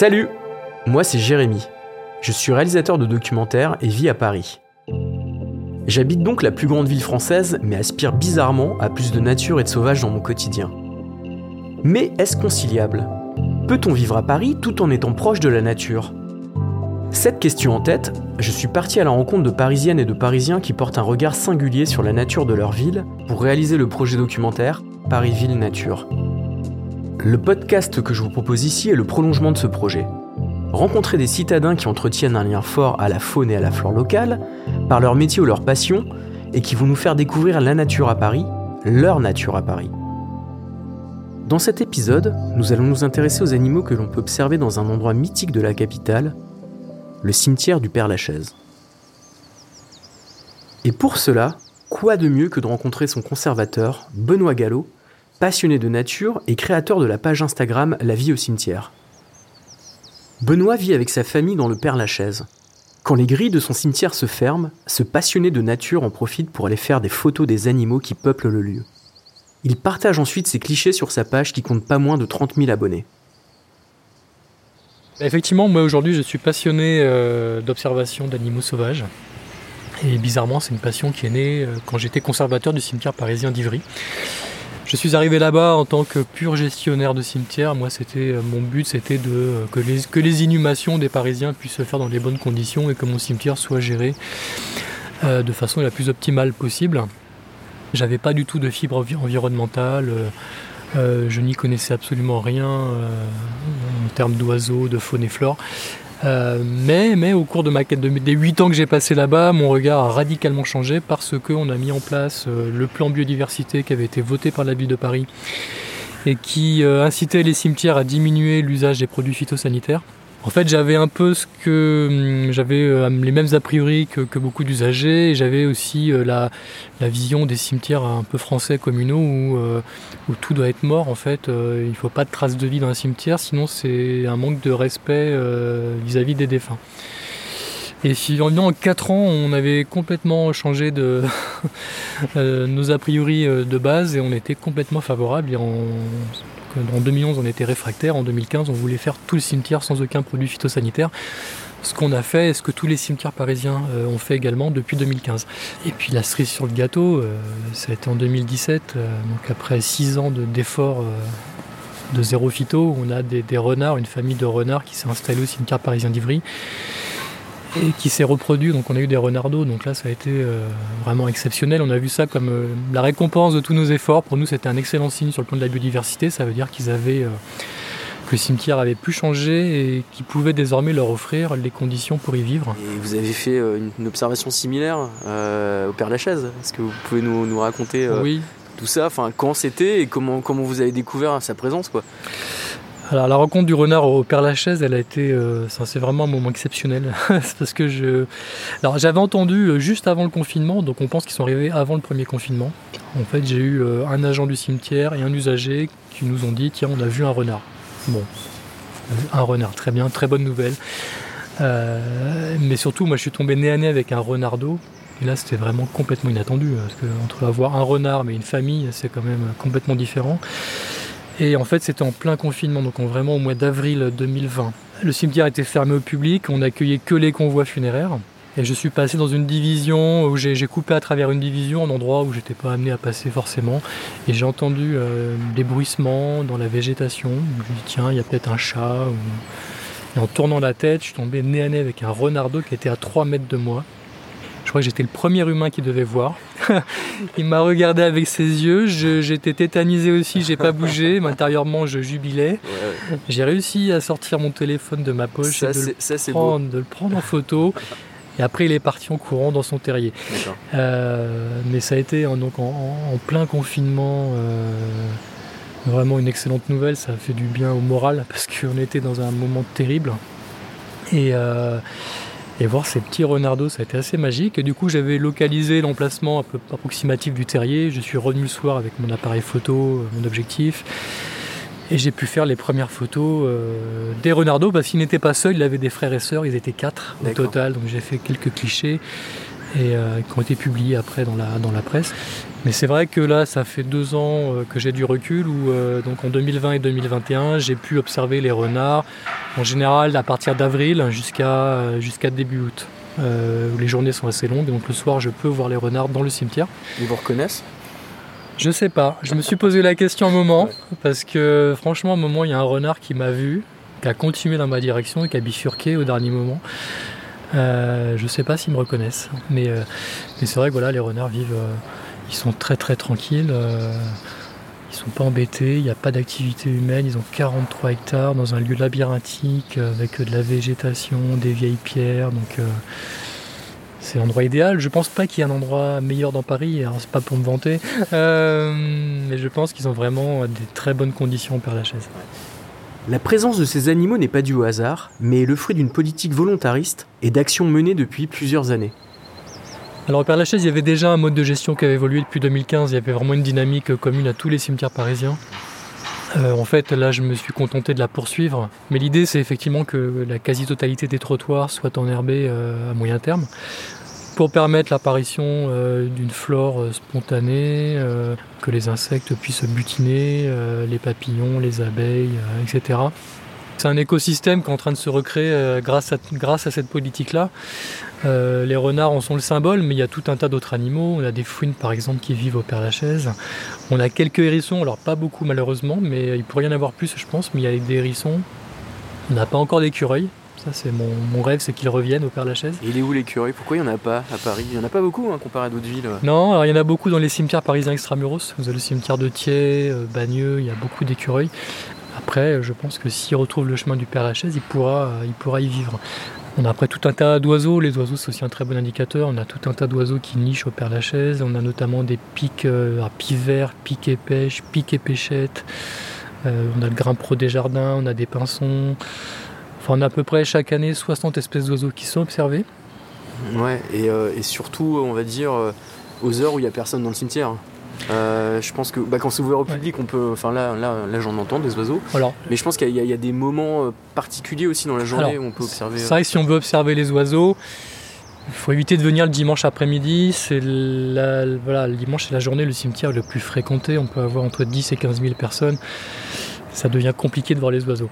Salut Moi c'est Jérémy. Je suis réalisateur de documentaires et vis à Paris. J'habite donc la plus grande ville française, mais aspire bizarrement à plus de nature et de sauvage dans mon quotidien. Mais est-ce conciliable? Peut-on vivre à Paris tout en étant proche de la nature? Cette question en tête, je suis parti à la rencontre de Parisiennes et de Parisiens qui portent un regard singulier sur la nature de leur ville pour réaliser le projet documentaire Paris-Ville Nature. Le podcast que je vous propose ici est le prolongement de ce projet. Rencontrer des citadins qui entretiennent un lien fort à la faune et à la flore locale, par leur métier ou leur passion, et qui vont nous faire découvrir la nature à Paris, leur nature à Paris. Dans cet épisode, nous allons nous intéresser aux animaux que l'on peut observer dans un endroit mythique de la capitale, le cimetière du Père-Lachaise. Et pour cela, quoi de mieux que de rencontrer son conservateur, Benoît Gallo, passionné de nature et créateur de la page Instagram La vie au cimetière. Benoît vit avec sa famille dans le Père-Lachaise. Quand les grilles de son cimetière se ferment, ce passionné de nature en profite pour aller faire des photos des animaux qui peuplent le lieu. Il partage ensuite ses clichés sur sa page qui compte pas moins de 30 000 abonnés. Effectivement, moi aujourd'hui je suis passionné euh, d'observation d'animaux sauvages. Et bizarrement, c'est une passion qui est née euh, quand j'étais conservateur du cimetière parisien d'Ivry. Je suis arrivé là-bas en tant que pur gestionnaire de cimetière. Moi, c'était euh, mon but, c'était de euh, que les, que les inhumations des Parisiens puissent se faire dans les bonnes conditions et que mon cimetière soit géré euh, de façon la plus optimale possible. J'avais pas du tout de fibre environnementale. je n'y connaissais absolument rien en termes d'oiseaux, de faune et flore. Euh, mais, mais au cours de ma de, des 8 ans que j'ai passé là-bas, mon regard a radicalement changé parce qu'on a mis en place euh, le plan biodiversité qui avait été voté par la ville de Paris et qui euh, incitait les cimetières à diminuer l'usage des produits phytosanitaires. En fait, j'avais un peu ce que hum, j'avais euh, les mêmes a priori que, beaucoup d'usagers. J'avais aussi euh, la, vision des cimetières un peu français communaux où, euh, tout doit être mort. En fait, il ne faut pas de traces de vie dans un cimetière, sinon c'est un manque de respect vis-à-vis des défunts. Et finalement, en 4 ans, on avait complètement changé de nos a priori de base et on était complètement favorable. Et en 2011, on était réfractaire. En 2015, on voulait faire tout le cimetière sans aucun produit phytosanitaire. Ce qu'on a fait et ce que tous les cimetières parisiens euh, ont fait également depuis 2015. Et puis la cerise sur le gâteau, euh, ça a été en 2017, euh, donc après 6 ans d'efforts de, zéro phyto, on a des, des renards, une famille de renards qui s'est installée au cimetière parisien d'Ivry et qui s'est reproduit. Donc on a eu des renardos, donc là ça a été euh, vraiment exceptionnel. On a vu ça comme euh, la récompense de tous nos efforts. Pour nous c'était un excellent signe sur le plan de la biodiversité. Ça veut dire qu'ils avaient euh, que le cimetière avait pu changer et qu'ils pouvaient désormais leur offrir les conditions pour y vivre. Et vous avez fait une, observation similaire au Père Lachaise. Est-ce que vous pouvez nous, nous raconter oui. tout ça? Enfin, quand c'était et comment, comment vous avez découvert sa présence quoi? Alors la rencontre du renard au Père Lachaise, elle a été, euh, c'est vraiment un moment exceptionnel. parce que j'avais entendu euh, juste avant le confinement, donc on pense qu'ils sont arrivés avant le premier confinement. En fait, j'ai eu euh, un agent du cimetière et un usager qui nous ont dit tiens, on a vu un renard. Bon, un renard, très bien, très bonne nouvelle. mais surtout, moi, je suis tombé nez à nez avec un renardeau. Et là, c'était vraiment complètement inattendu, parce que entre avoir un renard mais une famille, c'est quand même complètement différent. Et en fait, c'était en plein confinement, donc vraiment au mois d'avril 2020. Le cimetière était fermé au public, on n'accueillait que les convois funéraires. Et je suis passé dans une division où j'ai coupé à travers une division, un endroit où j'étais pas amené à passer forcément. Et j'ai entendu euh, des bruissements dans la végétation. Je me dit, tiens, il y a peut-être un chat. Et en tournant la tête, je suis tombé nez à nez avec un renardeau qui était à 3 mètres de moi. Je crois que j'étais le premier humain qui devait voir. il m'a regardé avec ses yeux. J'étais tétanisé aussi, j'ai pas bougé. Mais intérieurement, je jubilais. J'ai réussi à sortir mon téléphone de ma poche et de, le prendre, de le prendre en photo. Et après, il est parti en courant dans son terrier. Euh, mais ça a été en, donc en, plein confinement. Euh, vraiment une excellente nouvelle. Ça a fait du bien au moral parce qu'on était dans un moment terrible. Et. Euh, et voir ces petits renardos, ça a été assez magique. Et du coup, j'avais localisé l'emplacement un peu approximatif du terrier. Je suis revenu le soir avec mon appareil photo, euh, mon objectif. Et j'ai pu faire les premières photos euh, des renardos parce qu'il n'était pas seul, il avait des frères et sœurs, ils étaient quatre au total. Donc j'ai fait quelques clichés. Et qui ont été publiés après dans la, dans la presse. Mais c'est vrai que là, ça fait deux ans que j'ai du recul où donc en 2020 et 2021, j'ai pu observer les renards en général à partir d'avril jusqu'à jusqu'à début août. où les journées sont assez longues, donc le soir je peux voir les renards dans le cimetière. Ils vous reconnaissent? Je sais pas. Je me suis posé la question un moment parce que franchement, à un moment, il y a un renard qui m'a vu, qui a continué dans ma direction et qui a bifurqué au dernier moment. Euh, je sais pas s'ils me reconnaissent, mais, euh, c'est vrai que voilà, les renards vivent, euh, ils sont très très tranquilles. Ils sont pas embêtés, il n'y a pas d'activité humaine, ils ont 43 hectares dans un lieu labyrinthique avec de la végétation, des vieilles pierres, donc c'est l'endroit idéal. Je pense pas qu'il y ait un endroit meilleur dans Paris, alors c'est pas pour me vanter, mais je pense qu'ils ont vraiment des très bonnes conditions au Père-Lachaise. La présence de ces animaux n'est pas due au hasard, mais est le fruit d'une politique volontariste et d'actions menées depuis plusieurs années. Alors au Père-Lachaise, il y avait déjà un mode de gestion qui avait évolué depuis 2015, il y avait vraiment une dynamique commune à tous les cimetières parisiens. Euh, en fait, là, je me suis contenté de la poursuivre. Mais l'idée, c'est effectivement que la quasi-totalité des trottoirs soient enherbés euh, à moyen terme pour permettre l'apparition euh, d'une flore spontanée, que les insectes puissent butiner, les papillons, les abeilles, etc. C'est un écosystème qui est en train de se recréer grâce, à, cette politique-là. Euh, les renards en sont le symbole, mais il y a tout un tas d'autres animaux. On a des fouines par exemple qui vivent au Père-Lachaise. On a quelques hérissons, alors pas beaucoup malheureusement, mais il pourrait y en avoir plus je pense, mais il y a des hérissons. On n'a pas encore d'écureuils. Ça c'est mon, rêve, c'est qu'ils reviennent au Père-Lachaise. Et il est où l'écureuil Pourquoi il n'y en a pas à Paris? Il n'y en a pas beaucoup hein, comparé à d'autres villes. Non, alors il y en a beaucoup dans les cimetières parisiens extramuros. Vous avez le cimetière de Thiers, euh, Bagneux, il y a beaucoup d'écureuils. Après, je pense que s'il retrouve le chemin du Père-Lachaise, il pourra, il pourra y vivre. On a après tout un tas d'oiseaux. Les oiseaux, c'est aussi un très bon indicateur. On a tout un tas d'oiseaux qui nichent au Père-Lachaise. On a notamment des pics euh, à pivert, pics et pêche, pics et pêchettes. Euh, on a le grimpero des jardins, on a des pinsons. Enfin, on a à peu près chaque année 60 espèces d'oiseaux qui sont observées. Ouais, et, euh, et, surtout, on va dire, aux heures où il n'y a personne dans le cimetière. Euh, je pense que bah, quand c'est ouvert au public, on peut. Enfin là, là, là j'en entends des oiseaux. Mais je pense qu'il y, a des moments euh, particuliers aussi dans la journée où on peut observer. C'est vrai que si on veut observer les oiseaux, il faut éviter de venir le dimanche après-midi. C'est voilà, le dimanche, c'est la journée, le cimetière le plus fréquenté. On peut avoir entre 10 et 15 000 personnes ça devient compliqué de voir les oiseaux.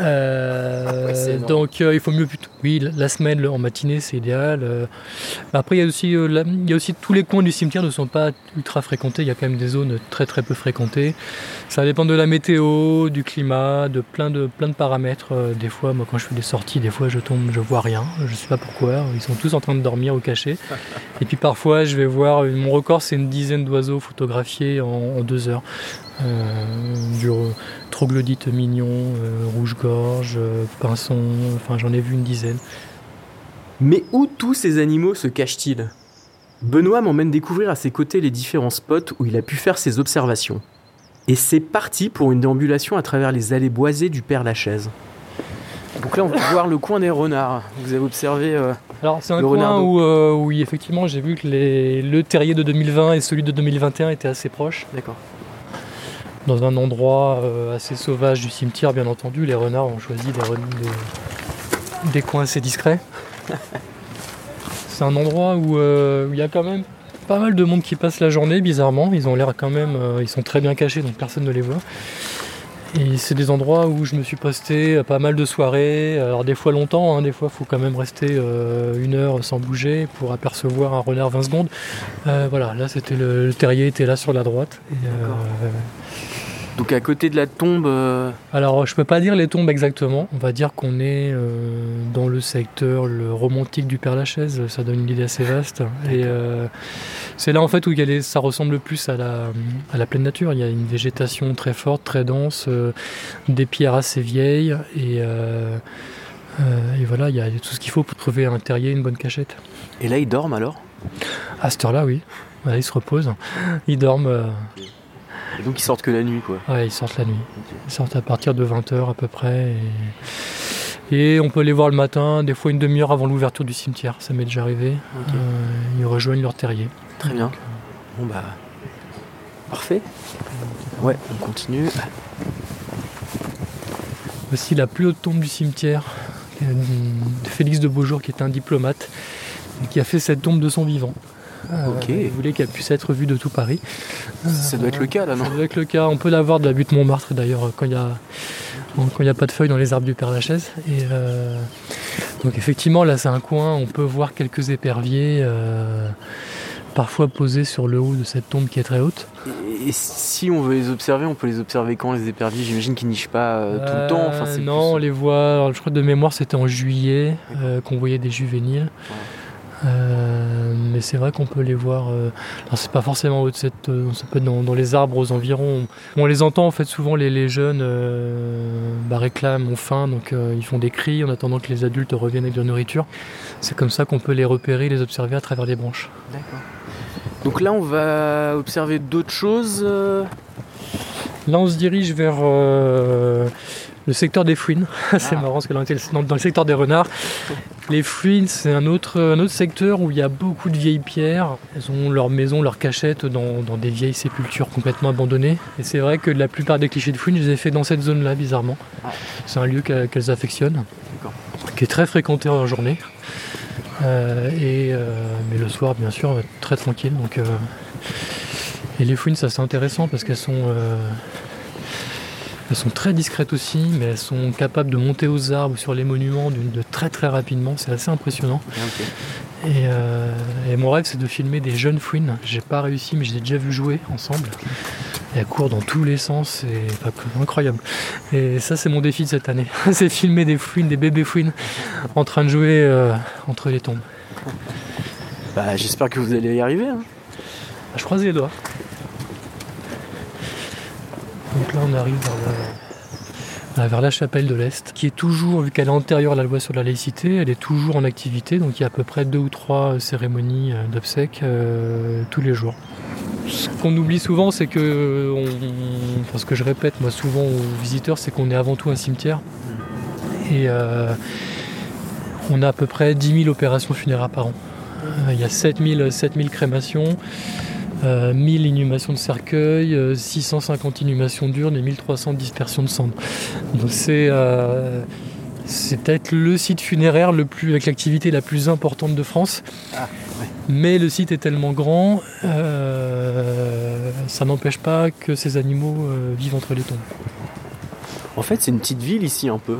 Euh, donc euh, il faut mieux plutôt. Oui, la semaine en matinée c'est idéal. Euh. après il y a aussi il y a aussi tous les coins du cimetière ne sont pas ultra fréquentés. Il y a quand même des zones très très peu fréquentées. Ça dépend de la météo, du climat, de plein de plein de paramètres. des fois, moi quand je fais des sorties, des fois je tombe, je vois rien. Je sais pas pourquoi. Ils sont tous en train de dormir au cachet. Et puis parfois je vais voir. Mon record c'est une dizaine d'oiseaux photographiés en deux heures. Euh, du troglodyte mignon, euh, rouge-gorge, euh, pinson, enfin j'en ai vu une dizaine. Mais où tous ces animaux se cachent-ils? Benoît m'emmène découvrir à ses côtés les différents spots où il a pu faire ses observations. Et c'est parti pour une déambulation à travers les allées boisées du Père Lachaise. Donc là, on va voir le coin des renards. Vous avez observé. Alors, c'est un coin où, où, effectivement, j'ai vu que les, le terrier de 2020 et celui de 2021 étaient assez proches. D'accord dans un endroit euh, assez sauvage du cimetière, bien entendu. Les renards ont choisi des, coins assez discrets. C'est un endroit euh, où il y a quand même pas mal de monde qui passe la journée, bizarrement. Ils ont l'air quand même, euh, ils sont très bien cachés, donc personne ne les voit. Et c'est des endroits où je me suis posté pas mal de soirées, alors des fois longtemps, hein, des fois il faut quand même rester une heure sans bouger pour apercevoir un renard 20 secondes. voilà, là c'était le, terrier était là sur la droite. Donc à côté de la tombe. Euh, Alors je peux pas dire les tombes exactement. On va dire qu'on est euh, dans le secteur le romantique du Père Lachaise. Ça donne une idée assez vaste. Et euh, c'est là en fait où ça ressemble le plus à la, à la pleine nature. Il y a une végétation très forte, très dense, des pierres assez vieilles et et voilà, il y a tout ce qu'il faut pour trouver un terrier, une bonne cachette. Et là, ils dorment alors? À cette heure-là, oui. ils se reposent. Ils dorment. Et donc ils sortent que la nuit quoi Ouais, ils sortent la nuit. Ils sortent à partir de 20h à peu près. Et... on peut les voir le matin, des fois une demi-heure avant l'ouverture du cimetière, ça m'est déjà arrivé. Euh, ils rejoignent leur terrier. Très bien. Bon bah. Parfait. Ouais, on continue. Voici la plus haute tombe du cimetière de Félix de Beaujour qui est un diplomate qui a fait cette tombe de son vivant. Euh, Ok. Il voulait qu'elle puisse être vue de tout Paris. Ça doit être le cas là, non Ça doit être le cas. On peut la voir de la butte Montmartre d'ailleurs quand il y a n'y a pas de feuilles dans les arbres du Père Lachaise. Et euh, donc effectivement là c'est un coin. On peut voir quelques éperviers. euh, Parfois posés sur le haut de cette tombe qui est très haute. Et si on veut les observer, on peut les observer quand les éperviers? J'imagine qu'ils nichent pas euh, tout le temps. Enfin, non, plus- on les voit. alors, je crois que de mémoire c'était en juillet euh, qu'on voyait des juvéniles. Euh, mais c'est vrai qu'on peut les voir. euh, alors c'est pas forcément au de cette, euh, ça peut être dans, dans les arbres aux environs. On les entend en fait souvent les, les jeunes bah, réclament, ont faim, donc ils font des cris en attendant que les adultes reviennent avec de la nourriture. C'est comme ça qu'on peut les repérer, les observer à travers les branches. D'accord. Donc là, on va observer d'autres choses. Là, on se dirige vers le secteur des fouines. c'est Ah. marrant parce que dans le, dans- dans le secteur des renards, les fouines, c'est un autre, un autre secteur où il y a beaucoup de vieilles pierres. Elles ont leur maison, leur cachette dans, dans des vieilles sépultures complètement abandonnées. Et c'est vrai que la plupart des clichés de fouines, je les ai fait dans cette zone-là, bizarrement. Ah. C'est un lieu qu'elles affectionnent, qui est très fréquenté en journée. Euh, et, euh, mais le soir, bien sûr, très tranquille. Donc, euh, et les fouines, ça c'est intéressant parce qu'elles sont, elles sont très discrètes aussi, mais elles sont capables de monter aux arbres sur les monuments de très très rapidement. C'est assez impressionnant. Et, euh, et mon rêve, c'est de filmer des jeunes fouines. J'ai pas réussi, mais je les ai déjà vu jouer ensemble. Et elles courent dans tous les sens, c'est enfin, incroyable. Et ça, c'est mon défi de cette année. c'est filmer des fouines, des bébés fouines, en train de jouer euh, entre les tombes. Bah, j'espère que vous allez y arriver. hein. Je croise les doigts. Donc là, on arrive vers la, vers la chapelle de l'Est, qui est toujours, vu qu'elle est antérieure à la loi sur la laïcité, elle est toujours en activité. Donc il y a à peu près deux ou trois euh, cérémonies euh, d'obsèques euh, tous les jours. Ce qu'on oublie souvent, c'est que, on- ce que je répète moi souvent aux visiteurs, c'est qu'on est avant tout un cimetière. Et on a à peu près 10 000 opérations funéraires par an. Il y a 7000 7000 crémations, euh, 1000 inhumations de cercueil, euh, 650 inhumations d'urnes et 1300 dispersions de cendres. Donc c'est euh, peut-être le site funéraire le plus, avec l'activité la plus importante de France. Ah, ouais. Mais le site est tellement grand, euh, ça n'empêche pas que ces animaux vivent entre les tombes. En fait, c'est une petite ville ici un peu.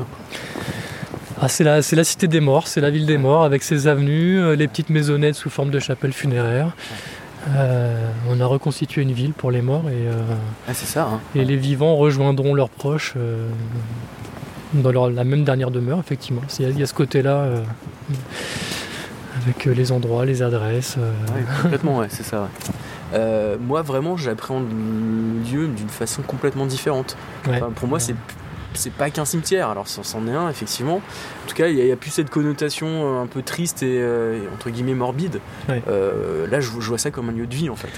Ah, c'est la, la cité des morts, c'est la ville des morts avec ses avenues, les petites maisonnettes sous forme de chapelles funéraires. Euh, on a reconstitué une ville pour les morts et, euh, Ah, ça. hein. et les vivants rejoindront leurs proches euh, dans leur- la même dernière demeure, effectivement. Il y a, il y a ce côté-là avec les endroits, les adresses. complètement, ouais, c'est ça. ouais. Euh, moi, vraiment, j'appréhende le lieu d'une façon complètement différente. ouais. Enfin, pour moi, c'est c'est pas qu'un cimetière. Alors, c'en est un, effectivement. En tout cas, il n'y a, il y a plus cette connotation euh, un peu triste et, euh, entre guillemets morbide. Ouais. Euh, là, je, je vois ça comme un lieu de vie, en fait.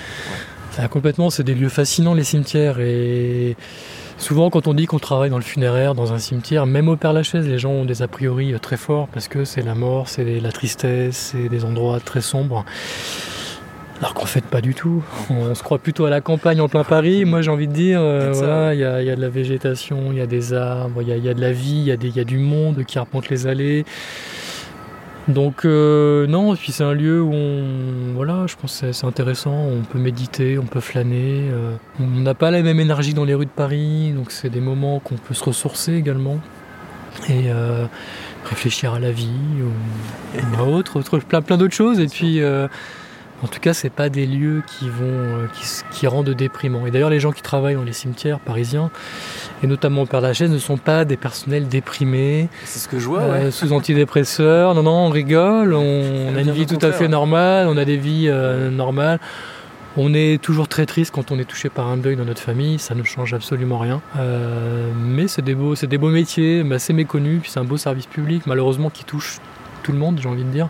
Ah, complètement, c'est des lieux fascinants les cimetières et souvent quand on dit qu'on travaille dans le funéraire, dans un cimetière, même au Père Lachaise, les gens ont des a priori très forts parce que c'est la mort, c'est la tristesse, c'est des endroits très sombres. Alors qu'en fait pas du tout. On se croit plutôt à la campagne en plein Paris. Moi j'ai envie de dire, euh, voilà, il y, a- il y a de la végétation, il y a des arbres, il y a, il y a de la vie, il y, a y du monde qui arpente les allées. Donc euh, non, et puis c'est un lieu où on, voilà, je pense que c'est- intéressant, on peut méditer, on peut flâner. euh, on n'a pas la même énergie dans les rues de Paris, donc c'est des moments qu'on peut se ressourcer également et euh, réfléchir à la vie ou, ou à autre, autre- plein, plein d'autres choses. Et puis euh, en tout cas, c'est pas des lieux qui vont, euh, qui, rendent déprimants. Et d'ailleurs, les gens qui travaillent dans les cimetières parisiens, et notamment au Père Lachaise, ne sont pas des personnels déprimés. C'est ce que je vois, Euh, ouais. sous antidépresseurs. Non, non, on rigole, on, on a une vie tout à fait normale, on a des vies euh, normales. On est toujours très triste quand on est touché par un deuil dans notre famille, ça ne change absolument rien. Euh, mais c'est des beaux, c'est des beaux métiers, assez méconnus, puis c'est un beau service public, malheureusement qui touche tout le monde, j'ai envie de dire.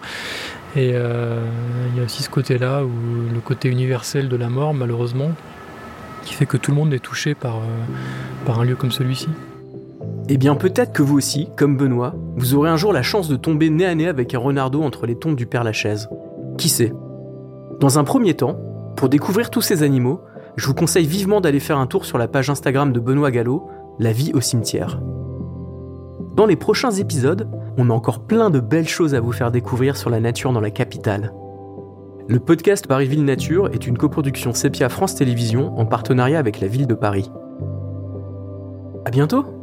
Et euh, il y a aussi ce côté-là, où le côté universel de la mort, malheureusement, qui fait que tout le monde est touché par, euh, par un lieu comme celui-ci. Eh bien, peut-être que vous aussi, comme Benoît, vous aurez un jour la chance de tomber nez à nez avec un renardeau entre les tombes du Père Lachaise. Qui sait? Dans un premier temps, pour découvrir tous ces animaux, je vous conseille vivement d'aller faire un tour sur la page Instagram de Benoît Gallo, La vie au cimetière. Dans les prochains épisodes, on a encore plein de belles choses à vous faire découvrir sur la nature dans la capitale. Le podcast Paris Ville Nature est une coproduction Sepia France Télévisions en partenariat avec la ville de Paris. À bientôt!